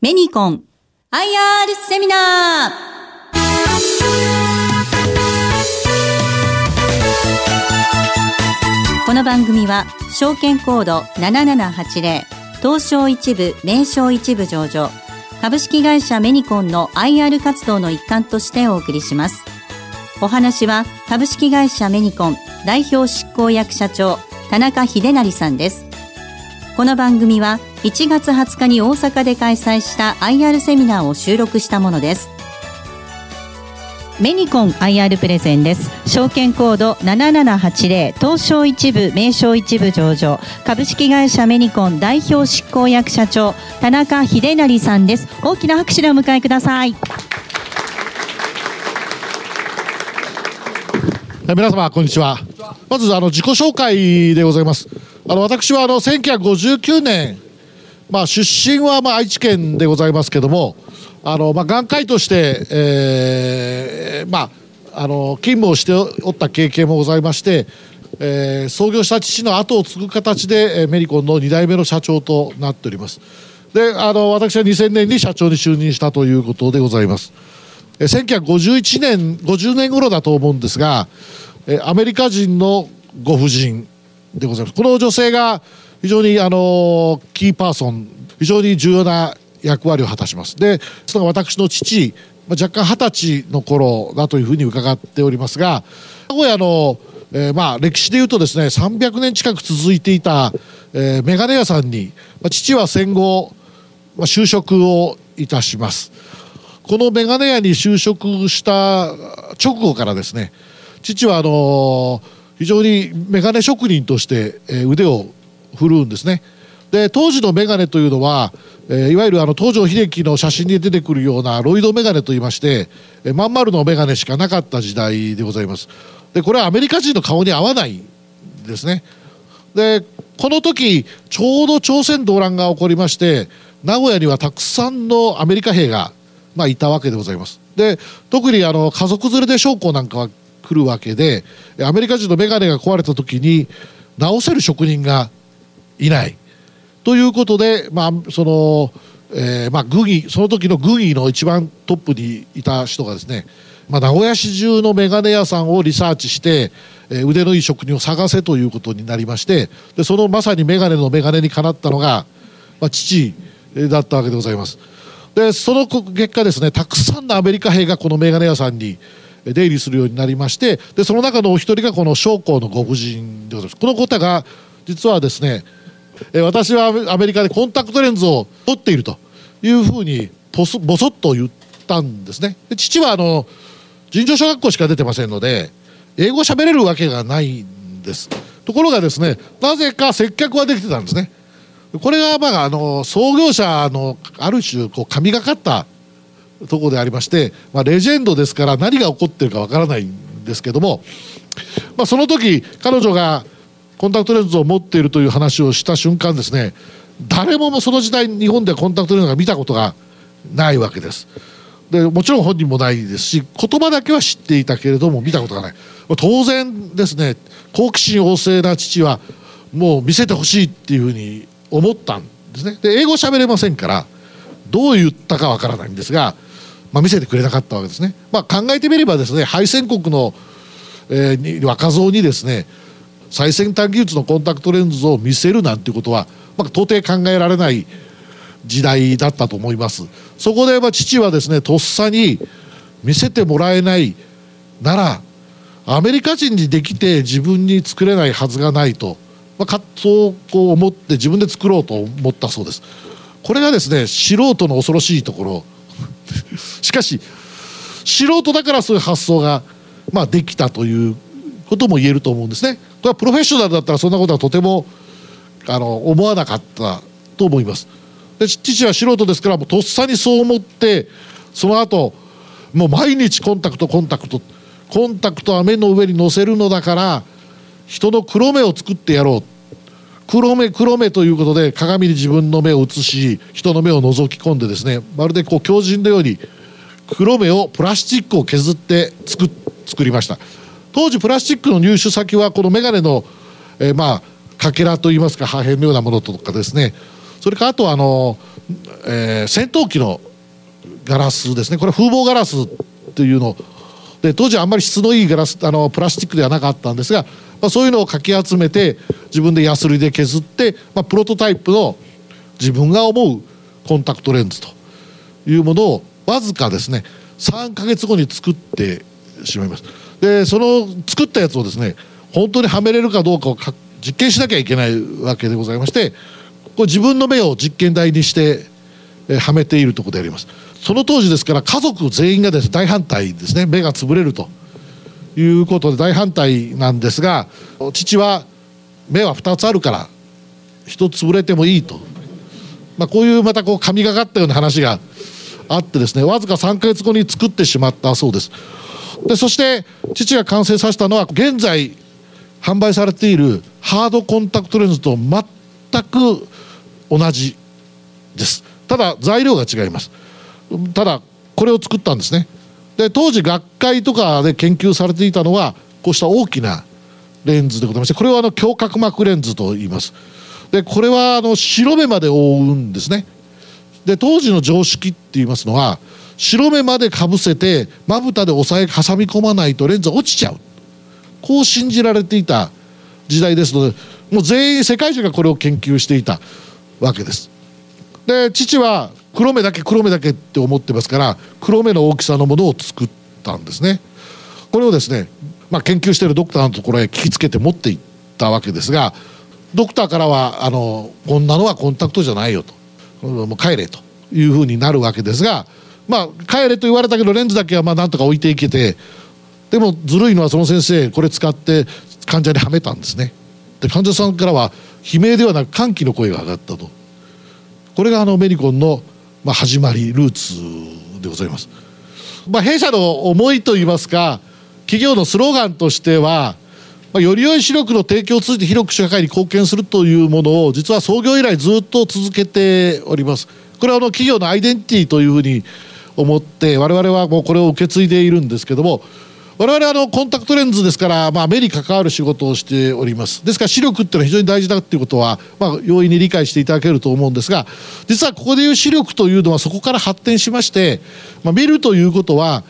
メニコン。IR セミナー。この番組は証券コード7780東証一部名称一部上場株式会社メニコンの IR 活動の一環としてお送りします。お話は株式会社メニコン代表執行役社長田中秀成さんです。この番組は1月20日に大阪で開催した IR セミナーを収録したものです。メニコン IR プレゼンです。証券コード7780東証一部名称一部上場。株式会社メニコン代表執行役社長田中秀成さんです。大きな拍手でお迎えください。皆様こんにちは。まずあの自己紹介でございます。あの私はあの1959年まあ出身はまあ愛知県でございますけどもあのまあ眼科医として、えー、まああの勤務をしておった経験もございまして、えー、創業した父の後を継ぐ形で、えー、メリコンの2代目の社長となっております。であの私は2000年に社長に就任したということでございます。1951年50年頃だと思うんですがアメリカ人のご婦人でございます。この女性が非常にあのキーパーソン非常に重要な役割を果たします。でその私の父若干二十歳の頃だというふうに伺っておりますが名古屋の、えー、まあ歴史でいうとですね300年近く続いていた、えー、メガネ屋さんに、まあ、父は戦後、まあ、就職をいたします。このメガネ屋に就職した直後からですね父はあの非常にメガネ職人として腕を振るんですね。で当時のメガネというのは、えー、いわゆるあの東條英機の写真に出てくるようなロイドメガネといいまして、えー、まん丸のメガネしかなかった時代でございます。でこれはアメリカ人の顔に合わないですね。でこの時ちょうど朝鮮動乱が起こりまして名古屋にはたくさんのアメリカ兵が、まあ、いたわけでございます。で特にあの家族連れで将校なんかは来るわけでアメリカ人のメガネが壊れた時に直せる職人がいないということで、まあそのえーまあ、軍医その時の軍医の一番トップにいた人がですね、まあ、名古屋市中の眼鏡屋さんをリサーチして、えー、腕のいい職人を探せということになりましてでそのまさに眼鏡の眼鏡にかなったのが、まあ、父だったわけでございます。でその結果ですねたくさんのアメリカ兵がこの眼鏡屋さんに出入りするようになりましてでその中のお一人がこの将校のご婦人でございますこの方が実はですねえ私はアメリカでコンタクトレンズを取っているというふうにぼそっと言ったんですね。で父はあの尋常小学校しか出てませんので英語喋れるわけがないんです。ところがですねなぜか接客はできてたんですね。これがまああの創業者のある種こう神がかったところでありまして、まあ、レジェンドですから何が起こってるかわからないんですけども、まあ、その時彼女がコンタクトレンズを持っているという話をした瞬間ですね誰もその時代日本ではコンタクトレンズが見たことがないわけです。でもちろん本人もないですし言葉だけは知っていたけれども見たことがない。当然ですね好奇心旺盛な父はもう見せてほしいっていうふうに思ったんですね。で英語喋れませんからどう言ったかわからないんですが、まあ、見せてくれなかったわけですね、まあ、考えてみればですね敗戦国の、えー、若造にですね最先端技術のコンタクトレンズを見せるなんていうことは、まあ、到底考えられない時代だったと思います。そこでまあ父はですねとっさに見せてもらえないならアメリカ人にできて自分に作れないはずがないと、まあ、そうこう思って自分で作ろうと思ったそうです。これがですね素人の恐ろしいところ。しかし素人だからそういう発想がまあできたということも言えると思うんですね。これはプロフェッショナルだったらそんなことはとてもあの思わなかったと思います。で父は素人ですからもうとっさにそう思ってその後もう毎日コンタクトコンタクトコンタクトは目の上に乗せるのだから人の黒目を作ってやろう黒目黒目ということで鏡に自分の目を映し人の目を覗き込んでですねまるでこう狂人のように黒目をプラスチックを削って作作りました当時プラスチックの入手先はこの眼鏡の、えー、まあかけらといいますか破片のようなものとかですね。それからあとあのえー、戦闘機のガラスですね。これ風防ガラスというの。で当時あんまり質のいいガラスあのプラスチックではなかったんですが、まあ、そういうのをかき集めて自分でヤスリで削って、まあ、プロトタイプの自分が思うコンタクトレンズというものをわずかですね3か月後に作ってしまいます。でその作ったやつをですね本当にはめれるかどうかを実験しなきゃいけないわけでございましてこれ自分の目を実験台にして、はめているところであります。その当時ですから家族全員がです、ね、大反対ですね。目が潰れると。いうことで大反対なんですが父は目は2つあるから1つ潰れてもいいと、まあ、こういうまたこう神がかったような話があってですねわずか3か月後に作ってしまったそうです。でそして父が完成させたのは現在販売されているハードコンタクトレンズと全く同じです。ただ材料が違います。ただこれを作ったんですね。で当時学会とかで研究されていたのはこうした大きなレンズでございましてこれはあの強角膜レンズと言います。でこれはあの白目まで覆うんですね。で当時の常識って言いますのは白目までかぶせてまぶたで押さえ挟み込まないとレンズ落ちちゃう。こう信じられていた時代ですのでもう全員世界中がこれを研究していたわけです。で父は黒目だけ黒目だけって思ってますから黒目の大きさのものを作ったんですね。これをですね、まあ、研究しているドクターのところへ聞きつけて持っていったわけですがドクターからはあのこんなのはコンタクトじゃないよと。もう帰れというふうになるわけですがまあ帰れと言われたけどレンズだけはまあなんとか置いていけてでもずるいのはその先生これ使って患者にはめたんですねで患者さんからは悲鳴ではなく歓喜の声が上がったとこれがあのメリコンのまあ、始まりルーツでございます。まあ、弊社の思いといいますか企業のスローガンとしては、まあ、より良い視力の提供を通じて広く社会に貢献するというものを実は創業以来ずっと続けております。これはあの企業のアイデンティティというふうに思って我々はもうこれを受け継いでいるんですけども我々あのコンタクトレンズですから、まあ、目に関わる仕事をしております。ですから視力っていうのは非常に大事だっていうことは、まあ、容易に理解していただけると思うんですが実はここでいう視力というのはそこから発展しまして、まあ、見るということは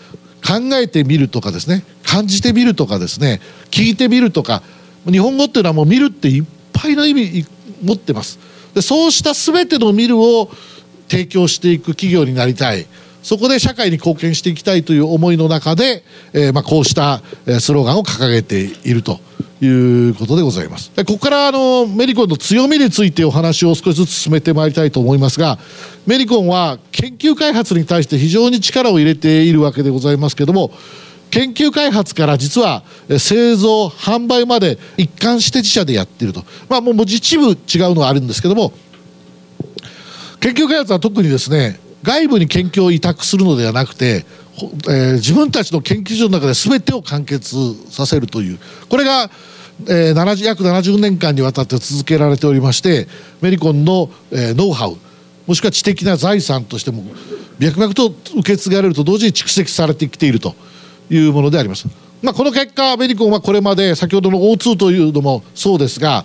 考えてみるとかですね感じてみるとかですね聞いてみるとか日本語っていうのはもう見るっていっぱいの意味持ってます。でそうした全ての見るを提供していく企業になりたい。そこで社会に貢献していきたいという思いの中で、えー、まあ、こうしたスローガンを掲げているということでございます。ここからあのメリコンの強みについてお話を少しずつ進めてまいりたいと思いますが、メリコンは研究開発に対して非常に力を入れているわけでございますけども、研究開発から実は製造販売まで一貫して自社でやっているとまあもう一部違うのはあるんですけども研究開発は特にですね外部に研究を委託するのではなくて、えー、自分たちの研究所の中で全てを完結させるというこれが、えー、70約70年間にわたって続けられておりましてメリコンの、えー、ノウハウもしくは知的な財産としても脈々と受け継がれると同時に蓄積されてきているというものであります。まあ、この結果メリコンはこれまで先ほどの O2 というのもそうですが、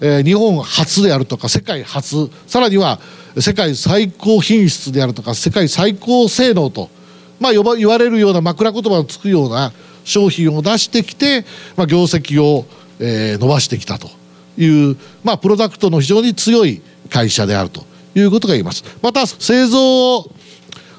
えー、日本初であるとか世界初さらには世界最高品質であるとか世界最高性能と、まあ、呼ば言われるような枕言葉をつくような商品を出してきて、まあ、業績を、えー、伸ばしてきたという、まあ、プロダクトの非常に強い会社であるということが言えます。また製造を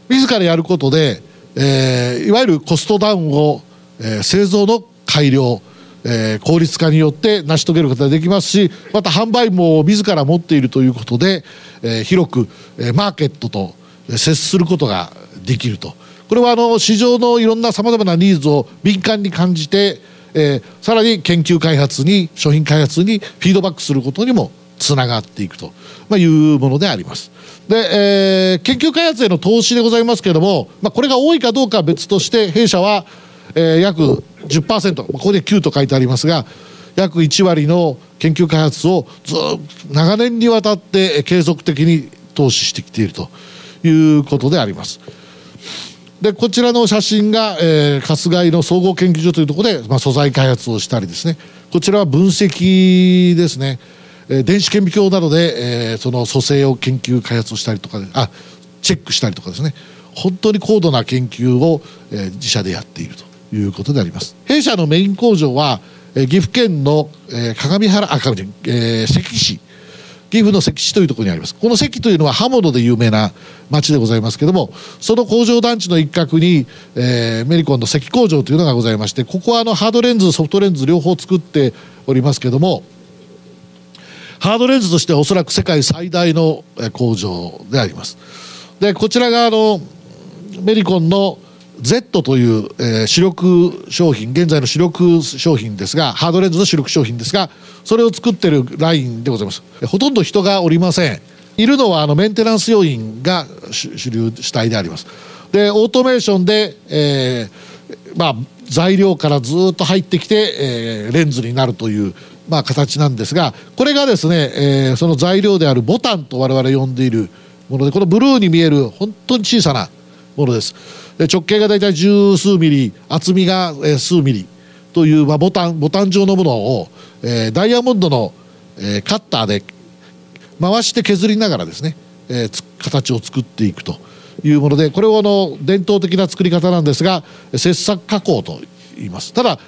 自らやることで、えー、いわゆるコストダウンを、えー、製造の改良えー、効率化によって成し遂げることができますしまた販売網を自ら持っているということで、えー、広く、えー、マーケットと接することができるとこれはあの市場のいろんなさまざまなニーズを敏感に感じて、えー、さらに研究開発に商品開発にフィードバックすることにもつながっていくと、いうものであります。で、えー、研究開発への投資でございますけれども、まあ、これが多いかどうかは別として弊社は、えー、約10%ここで9と書いてありますが約1割の研究開発をずっと長年にわたって継続的に投資してきているということであります。でこちらの写真が、えー、春日井の総合研究所というところで、まあ、素材開発をしたりですね。こちらは分析ですね、えー、電子顕微鏡などで、えー、その組成を研究開発をしたりとかあチェックしたりとかですね。本当に高度な研究を、えー、自社でやっていると。いうことであります。弊社のメイン工場は、え、岐阜県の、えー、鏡原あ鏡、えー、関市。岐阜の関市というところにあります。この関というのは刃物で有名な町でございますけどもその工場団地の一角に、えー、メリコンの関工場というのがございましてここはあのハードレンズソフトレンズ両方作っておりますけどもハードレンズとしてはおそらく世界最大の工場であります。でこちらがあのメリコンの Z という、えー、主力商品現在の主力商品ですがハードレンズの主力商品ですがそれを作ってるラインでございます。ほとんど人がおりません。いるのはあのメンテナンス要員が主流主体であります。でオートメーションで、えー、まあ材料からずっと入ってきて、えー、レンズになるというまあ形なんですがこれがですね、え、その材料であるボタンと我々呼んでいるものでこのブルーに見える本当に小さなものです。直径が大体十数ミリ厚みが数ミリという、まあ、ボタンボタン状のものを、えー、ダイヤモンドの、えー、カッターで回して削りながらですね、えー、形を作っていくというものでこれをあの伝統的な作り方なんですが切削加工と言います。ただ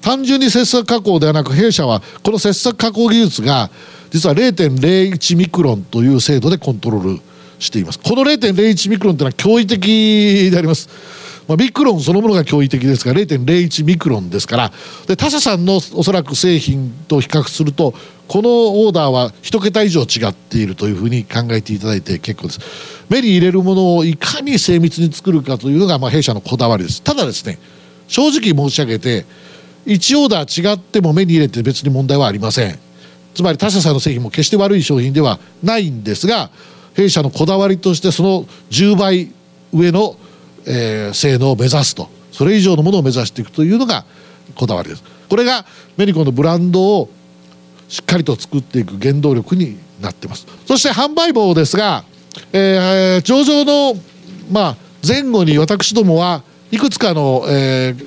単純に切削加工ではなく弊社はこの切削加工技術が実は0.01ミクロンという精度でコントロールしています。この0.01ミクロンというのは驚異的であります。まあ、ミクロンそのものが驚異的ですが0.01ミクロンですからで他社さんのおそらく製品と比較するとこのオーダーは1桁以上違っているというふうに考えていただいて結構です。目に入れるものをいかに精密に作るかというのがまあ弊社のこだわりです。ただですね正直申し上げて1オーダー違っても目に入れて別に問題はありません。つまり他社さんの製品も決して悪い商品ではないんですが弊社のこだわりとしてその10倍上の、えー、性能を目指すと。それ以上のものを目指していくというのがこだわりです。これがメリコのブランドをしっかりと作っていく原動力になってます。そして販売網ですが、えー、上場の、まあ、前後に私どもはいくつかの、えー、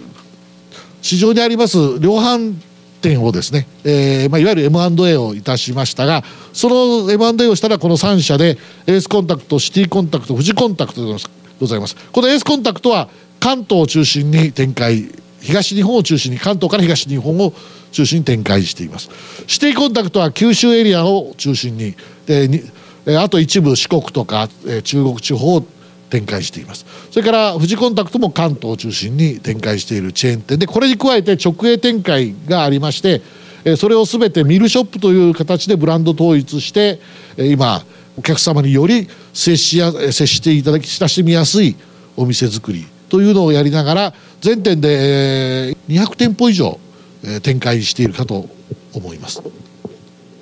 市場にあります量販店をですね、えーまあ、いわゆる M&A をいたしましたがその M&A をしたらこの3社でエースコンタクトシティコンタクト富士コンタクトでございます。このエースコンタクトは関東を中心に展開東日本を中心に関東から東日本を中心に展開しています。シティコンタクトは九州エリアを中心にであと一部四国とか中国地方を展開していますそれから富士コンタクトも関東を中心に展開しているチェーン店でこれに加えて直営展開がありましてそれを全てミルショップという形でブランド統一して今お客様により接しや接していただき親しみやすいお店作りというのをやりながら全店で200店舗以上展開しているかと思います。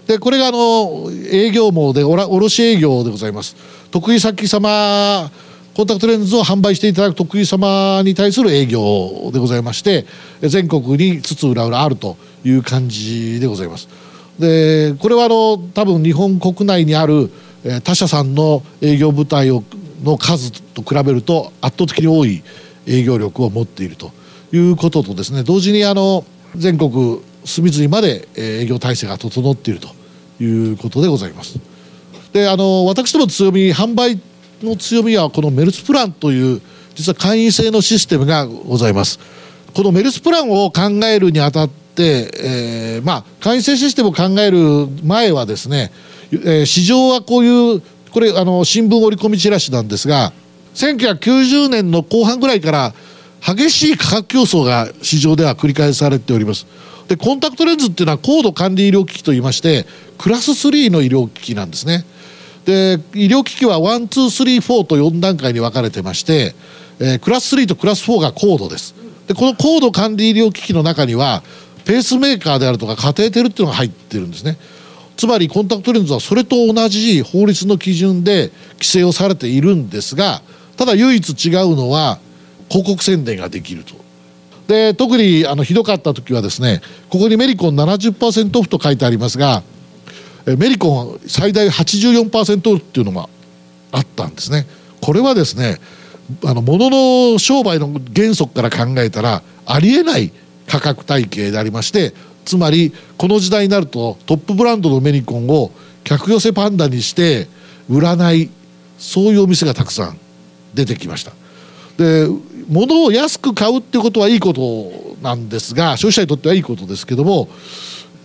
でこれがあの営業網で卸営業でございます。得意先様コンタクトレンズを販売していただく得意様に対する営業でございまして全国に津々浦々あるという感じでございます。でこれはあの多分日本国内にある他社さんの営業部隊をの数と比べると圧倒的に多い営業力を持っているということとですね同時にあの全国隅々まで営業体制が整っているということでございます。であの私ども強み販売の強みはこのメルスプランという実は会員制のシステムがございます。このメルスプランを考えるにあたって、えー、まあ会員制システムを考える前はですね、えー、市場はこういうこれあの新聞折り込みチラシなんですが1990年の後半ぐらいから激しい価格競争が市場では繰り返されております。でコンタクトレンズっていうのは高度管理医療機器といいましてクラス3の医療機器なんですね。で医療機器は1234と4段階に分かれてまして、えー、クラス3とクラス4が高度です。でこの高度管理医療機器の中にはペースメーカーであるとかカテーテルっていうのが入ってるんですね。つまりコンタクトレンズはそれと同じ法律の基準で規制をされているんですがただ唯一違うのは広告宣伝ができると。で特にあのひどかった時はですねここにメリコン70%オフと書いてありますがメリコン最大84%っていうのがあったんですね。これはですねあの物の商売の原則から考えたらありえない価格体系でありましてつまりこの時代になるとトップブランドのメニコンを客寄せパンダにして売らないそういうお店がたくさん出てきました。で物を安く買うってことはいいことなんですが消費者にとってはいいことですけども、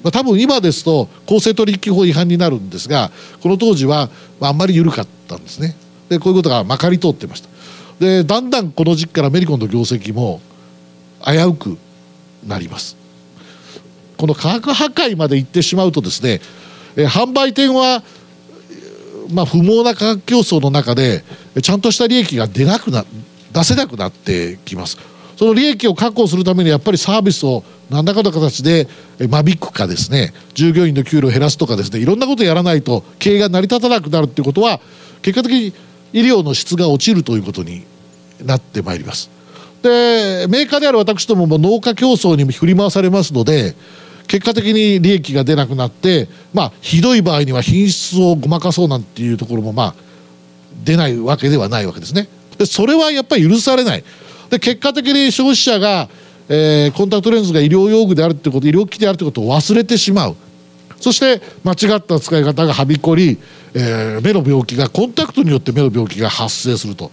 まあ、多分今ですと公正取引法違反になるんですがこの当時はあんまり緩かったんですね。でこういうことがまかり通ってました。でだんだんこの時期からメリコンの業績も危うくなります。この価格破壊までいってしまうとですね、え販売店は、まあ、不毛な価格競争の中でちゃんとした利益が出なくな出せなくなってきます。その利益を確保するためにやっぱりサービスを何らかの形で間引くかですね。従業員の給料を減らすとかですね。いろんなことをやらないと経営が成り立たなくなるっていうことは結果的に医療の質が落ちるということになってまいります。でメーカーである私どもも農家競争に振り回されますので結果的に利益が出なくなってまあひどい場合には品質をごまかそうなんていうところもまあ出ないわけではないわけですね。でそれはやっぱり許されない。で結果的に消費者が、えー、コンタクトレンズが医療用具であるってこと医療機器であるってことを忘れてしまう。そして間違った使い方がはびこり、えー、目の病気がコンタクトによって目の病気が発生すると。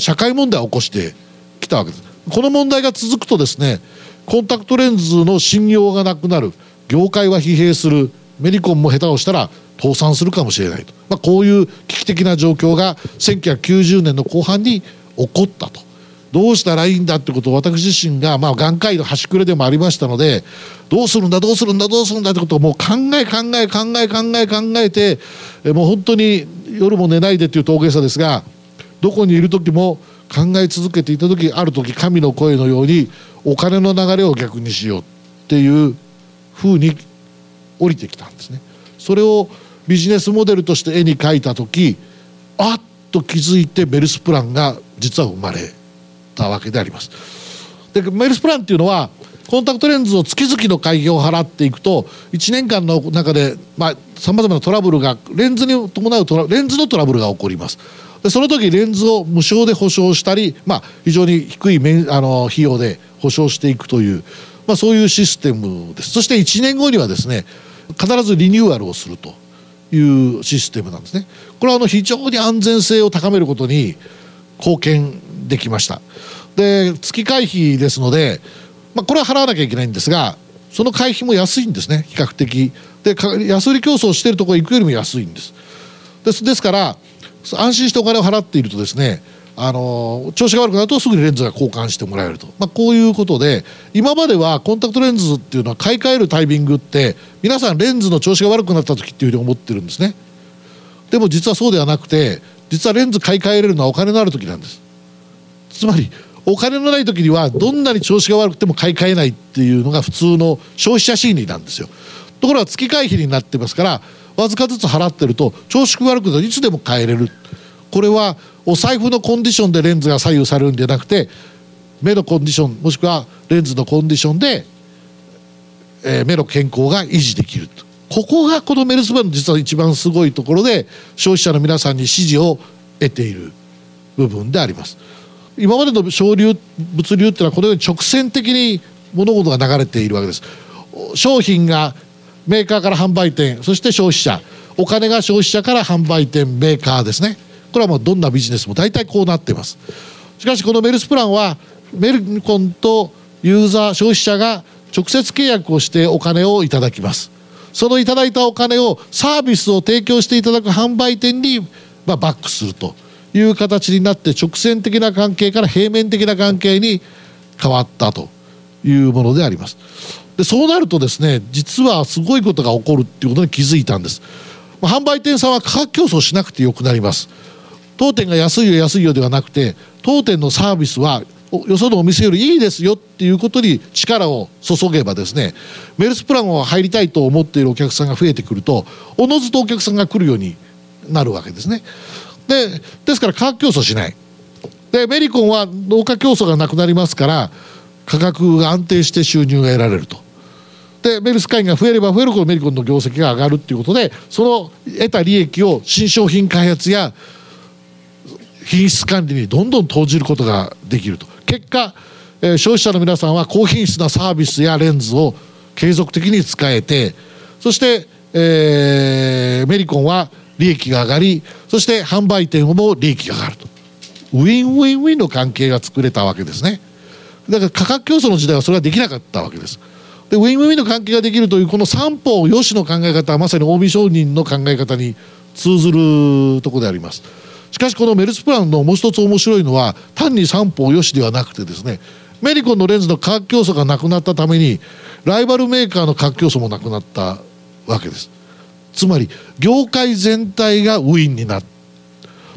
社会問題を起こしてきたわけです。この問題が続くとですねコンタクトレンズの信用がなくなる。業界は疲弊する。メリコンも下手をしたら倒産するかもしれないと、まあ、こういう危機的な状況が1990年の後半に起こったと。どうしたらいいんだってことを私自身が、まあ、眼科医の端くれでもありましたのでどうするんだどうするんだどうするんだってことをもう考え考え考え考え考えてもう本当に夜も寝ないでっていう峠げさですがどこにいる時も考え続けていた時ある時神の声のようにお金の流れを逆にしようっていうふうに降りてきたんですね。それをビジネスモデルとして絵に描いた時あっと気づいてメルスプランが実は生まれたわけであります。でメルスプランっていうのはコンタクトレンズを月々の会費を払っていくと1年間の中でさまざ、まなトラブルがレンズに伴うトラレンズのトラブルが起こります。でその時レンズを無償で保証したり、まあ、非常に低いあの費用で保証していくという、まあ、そういうシステムですそして1年後にはですね必ずリニューアルをするというシステムなんですねこれはあの非常に安全性を高めることに貢献できました。で月会費ですので、まあ、これは払わなきゃいけないんですがその会費も安いんですね比較的。で安売り競争してるところ行くよりも安いんです。ですですから安心してお金を払っているとですねあの調子が悪くなるとすぐにレンズが交換してもらえると、まあ、こういうことで今まではコンタクトレンズっていうのは買い替えるタイミングって皆さんレンズの調子が悪くなった時っていうふうに思ってるんですね。でも実はそうではなくて実はレンズ買い替えれるのはお金のある時なんです。つまりお金のない時にはどんなに調子が悪くても買い替えないっていうのが普通の消費者心理なんですよ。ところが月会費になってますからわずかずつ払ってると調子悪くていつでも変えれる。これはお財布のコンディションでレンズが左右されるんじゃなくて目のコンディションもしくはレンズのコンディションで、えー、目の健康が維持できると。ここがこのメルスバンの実は一番すごいところで消費者の皆さんに支持を得ている部分であります。今までの省流物流っていうのはこのように直線的に物事が流れているわけです。商品がメーカーから販売店そして消費者。お金が消費者から販売店メーカーですね。これはもうどんなビジネスも大体こうなっています。しかしこのメルスプランはメルコンとユーザー消費者が直接契約をしてお金をいただきます。そのいただいたお金をサービスを提供していただく販売店に、まあ、バックすると。いう形になって直線的な関係から平面的な関係に変わったというものであります。でそうなるとですね実はすごいことが起こるっていうことに気づいたんです、まあ、販売店さんは価格競争しなくてよくなります。当店が安いよ安いよではなくて当店のサービスはよそのお店よりいいですよっていうことに力を注げばですねメルスプランを入りたいと思っているお客さんが増えてくるとおのずとお客さんが来るようになるわけですね。でですから価格競争しない。でメリコンは農家競争がなくなりますから価格が安定して収入が得られると。でメルス会員が増えれば増えるほどメリコンの業績が上がるっていうことでその得た利益を新商品開発や品質管理にどんどん投じることができると。結果、えー、消費者の皆さんは高品質なサービスやレンズを継続的に使えてそして、えー、メニコンは利益が上がりそして販売店も利益が上がると。ウィンウィンウィンの関係が作れたわけですね。だから価格競争の時代はそれはできなかったわけです。でウィンウィンの関係ができるというこの三方よしの考え方はまさに近江商人の考え方に通ずるところであります。しかしこのメルスプランのもう一つ面白いのは単に三方よしではなくてですねメリコンのレンズの価格競争がなくなったためにライバルメーカーの価格競争もなくなった。わけです。つまり業界全体がウィンになった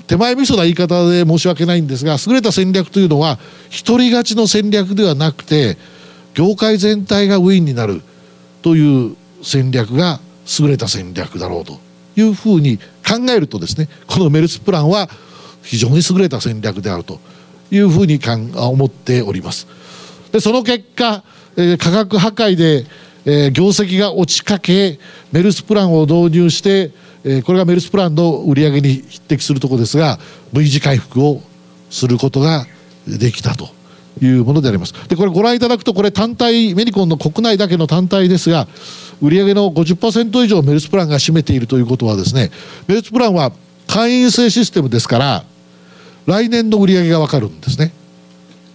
手前味噌な言い方で申し訳ないんですが優れた戦略というのは独り勝ちの戦略ではなくて業界全体がウィンになる。という戦略が優れた戦略だろうと。いうふうに考えるとですねこのメルスプランは非常に優れた戦略であると。いうふうに思っております。でその結果、えー、価格破壊で、えー、業績が落ちかけメルスプランを導入して、えー、これがメルスプランの売り上げに匹敵するところですが V 字回復をすることができたというものであります。でこれご覧いただくとこれ単体メリコンの国内だけの単体ですが売上の50%以上メルスプランが占めているということはですねメルスプランは会員制システムですから来年の売り上げが分かるんですね。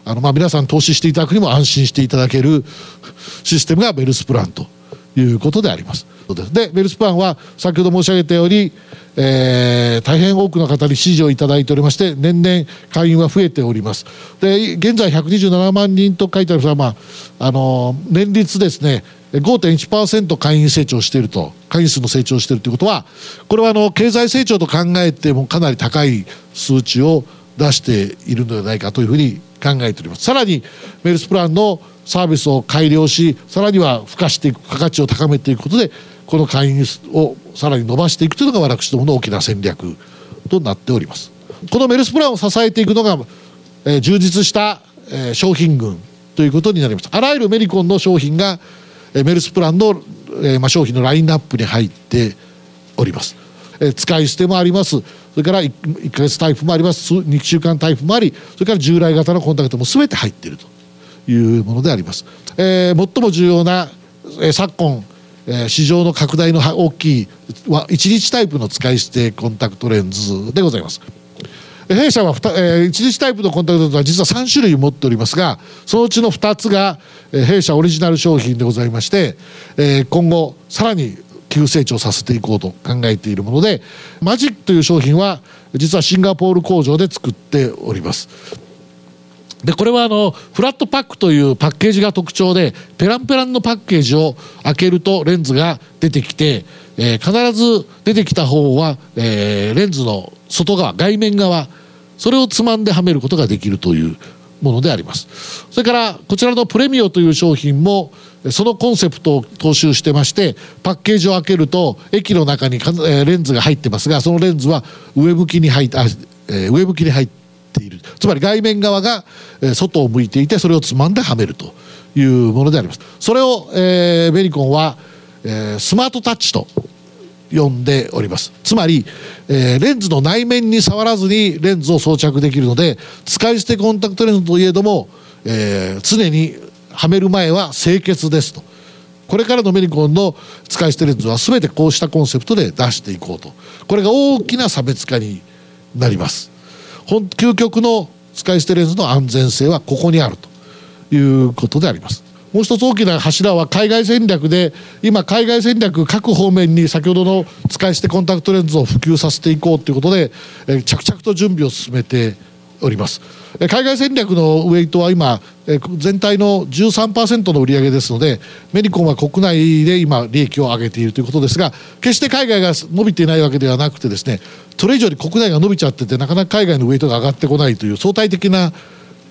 あのまあ皆さん投資していただくにも安心していただけるシステムがメルスプランということであります。でメルスプランは先ほど申し上げたようにえー、大変多くの方に支持をいただいておりまして年々会員は増えております。で現在127万人と書いてあるまああの年率ですね5.1%会員成長していると会員数の成長しているということはこれはあの経済成長と考えてもかなり高い数値を出しているのではないかというふうに考えております。さらにメルスプランのサービスを改良しさらには付加していく付加価値を高めていくことでこの会員をさらに伸ばしていくというのが私どもの大きな戦略となっております。このメルスプランを支えていくのが、えー、充実した、えー、商品群ということになります。あらゆるメリコンの商品が、えー、メルスプランの、えーまあ、商品のラインナップに入っております、えー、使い捨てもあります。それから 1, 1ヶ月タイプもあります。2週間タイプもありそれから従来型のコンタクトも全て入っていると。いうものであります、えー、最も重要な、えー、昨今えー、市場の拡大の大きい1日タイプの使い捨てコンタクトレンズでございます。弊社は、1日タイプのコンタクトレンズは実は3種類持っておりますがそのうちの2つが、弊社オリジナル商品でございまして、今後さらに急成長させていこうと考えているものでマジックという商品は実はシンガポール工場で作っております。でこれはあのフラットパックというパッケージが特徴でペランペランのパッケージを開けるとレンズが出てきて、えー、必ず出てきた方は、えー、レンズの外側外面側それをつまんではめることができるというものでありますそれからこちらのプレミオという商品もそのコンセプトを踏襲してましてパッケージを開けると駅の中にレンズが入ってますがそのレンズは上向きに入って上向きに入ってている。つまり外面側が外を向いていてそれをつまんではめるというものであります。それを、えー、ベリコンは、えー、スマートタッチと呼んでおります。つまり、えー、レンズの内面に触らずにレンズを装着できるので使い捨てコンタクトレンズといえども、えー、常にはめる前は清潔ですと。これからのメリコンの使い捨てレンズは全てこうしたコンセプトで出していこうと。これが大きな差別化になります。究極の使い捨てレンズの安全性はここにあるということであります。もう一つ大きな柱は海外戦略で今海外戦略各方面に先ほどの使い捨てコンタクトレンズを普及させていこうということで着々と準備を進めております。海外戦略のウェイトは今全体の13%の売り上げですのでメリコンは国内で今利益を上げているということですが決して海外が伸びていないわけではなくてですねそれ以上に国内が伸びちゃっててなかなか海外のウェイトが上がってこないという相対的な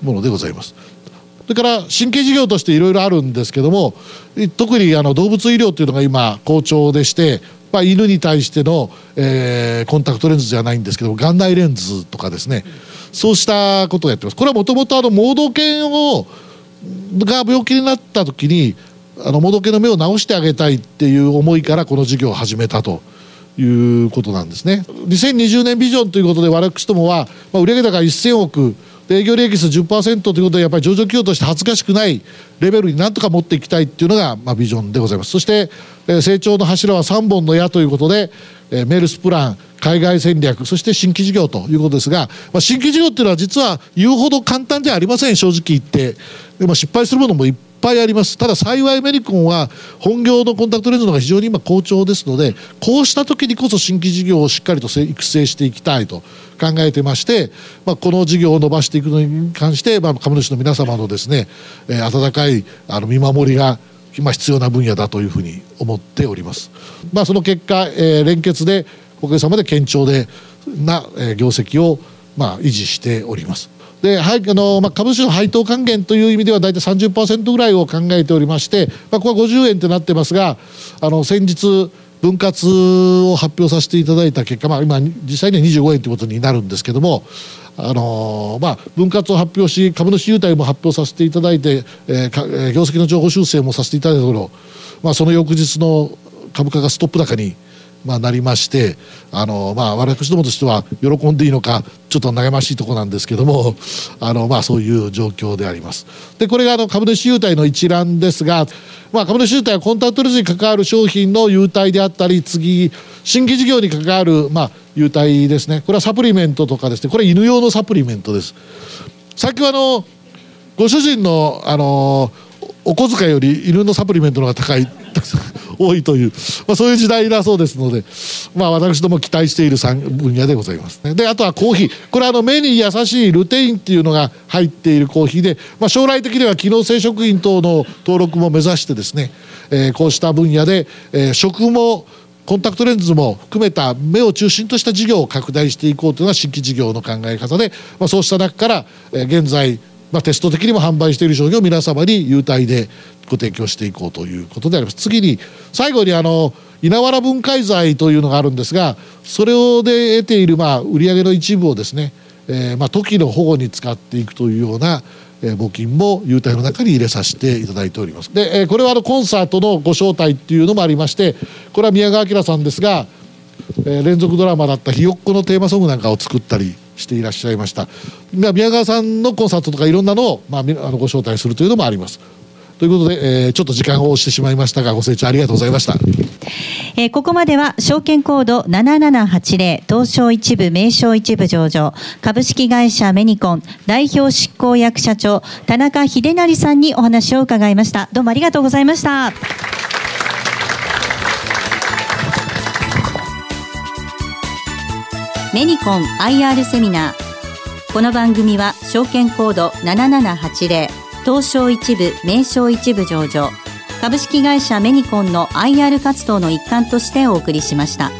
ものでございます。それから神経事業としていろいろあるんですけども特にあの動物医療というのが今好調でしてまあ、犬に対しての、えー、コンタクトレンズじゃないんですけど眼内レンズとかですね、そうしたことをやってます。これはもともとあの盲導犬をが病気になった時にあの盲導犬の目を治してあげたいっていう思いからこの事業を始めたということなんですね。2020年ビジョンということで私どもは、まあ、売上高1000億営業利益率10%ということでやっぱり上場企業として恥ずかしくないレベルになんとか持っていきたいっていうのが、まあ、ビジョンでございます。そして、えー、成長の柱は3本の矢ということで、えー、メルスプラン海外戦略そして新規事業ということですが、まあ、新規事業っていうのは実は言うほど簡単ではありません正直言ってでも失敗するものもいっぱいありますただ幸いメリコンは本業のコンタクトレンズのが非常に今好調ですのでこうした時にこそ新規事業をしっかりと育成していきたいと考えてまして、まあ、この事業を伸ばしていくのに関して、まあ、株主の皆様のですね、えー、温かいあの見守りが今必要な分野だというふうに思っております。まあ、その結果、えー、連結でおかげさまで堅調でな、え、業績をまあ維持しております。で、はいあのまあ、株主の配当還元という意味では大体30%ぐらいを考えておりまして、まあ、ここは50円となってますがあの先日分割を発表させていただいた結果、まあ、今実際には25円ということになるんですけどもあのまあ、分割を発表し株主優待も発表させていただいて、えー、業績の情報修正もさせていただいたところ、まあ、その翌日の株価がストップ高にまあ、なりましてあの、まあ、私どもとしては喜んでいいのかちょっと悩ましいとこなんですけども あの、まあ、そういう状況であります。でこれがあの株主優待の一覧ですが、まあ、株主優待はコンタクトレンズに関わる商品の優待であったり次新規事業に関わる、まあ、優待ですねこれはサプリメントとかですねこれ犬用のサプリメントです。さっきはあのご主人のあのお小遣いより犬のサプリメントの方が高い多いという、まあ、そういう時代だそうですので、まあ、私ども期待している分野でございますね。であとはコーヒー。これはあの目に優しいルテインっていうのが入っているコーヒーで、まあ、将来的には機能性食品等の登録も目指してですね、えー、こうした分野で、えー、食もコンタクトレンズも含めた目を中心とした事業を拡大していこうというのが新規事業の考え方で、まあ、そうした中から、えー、現在まあ、テスト的にも販売している商品を皆様に優待でご提供していこうということであります。次に最後にあの稲わら分解剤というのがあるんですがそれをで得ているまあ売上の一部をですね、えー、まあ時の保護に使っていくというようなえ募金も優待の中に入れさせていただいております。で、えこれはあのコンサートのご招待っていうのもありましてこれは宮川明さんですが、え連続ドラマだった「ひよっこ」のテーマソングなんかを作ったりしていらっしゃいました。宮川さんのコンサートとかいろんなのを、まあ、あのご招待するというのもあります。ということで、えー、ちょっと時間を押してしまいましたがご清聴ありがとうございました、えー、ここまでは証券コード7780東証一部名称一部上場株式会社メニコン代表執行役社長田中秀成さんにお話を伺いました。どうもありがとうございました。メニコン IR セミナーこの番組は証券コード7780東証一部名称一部上場株式会社メニコンの IR 活動の一環としてお送りしました。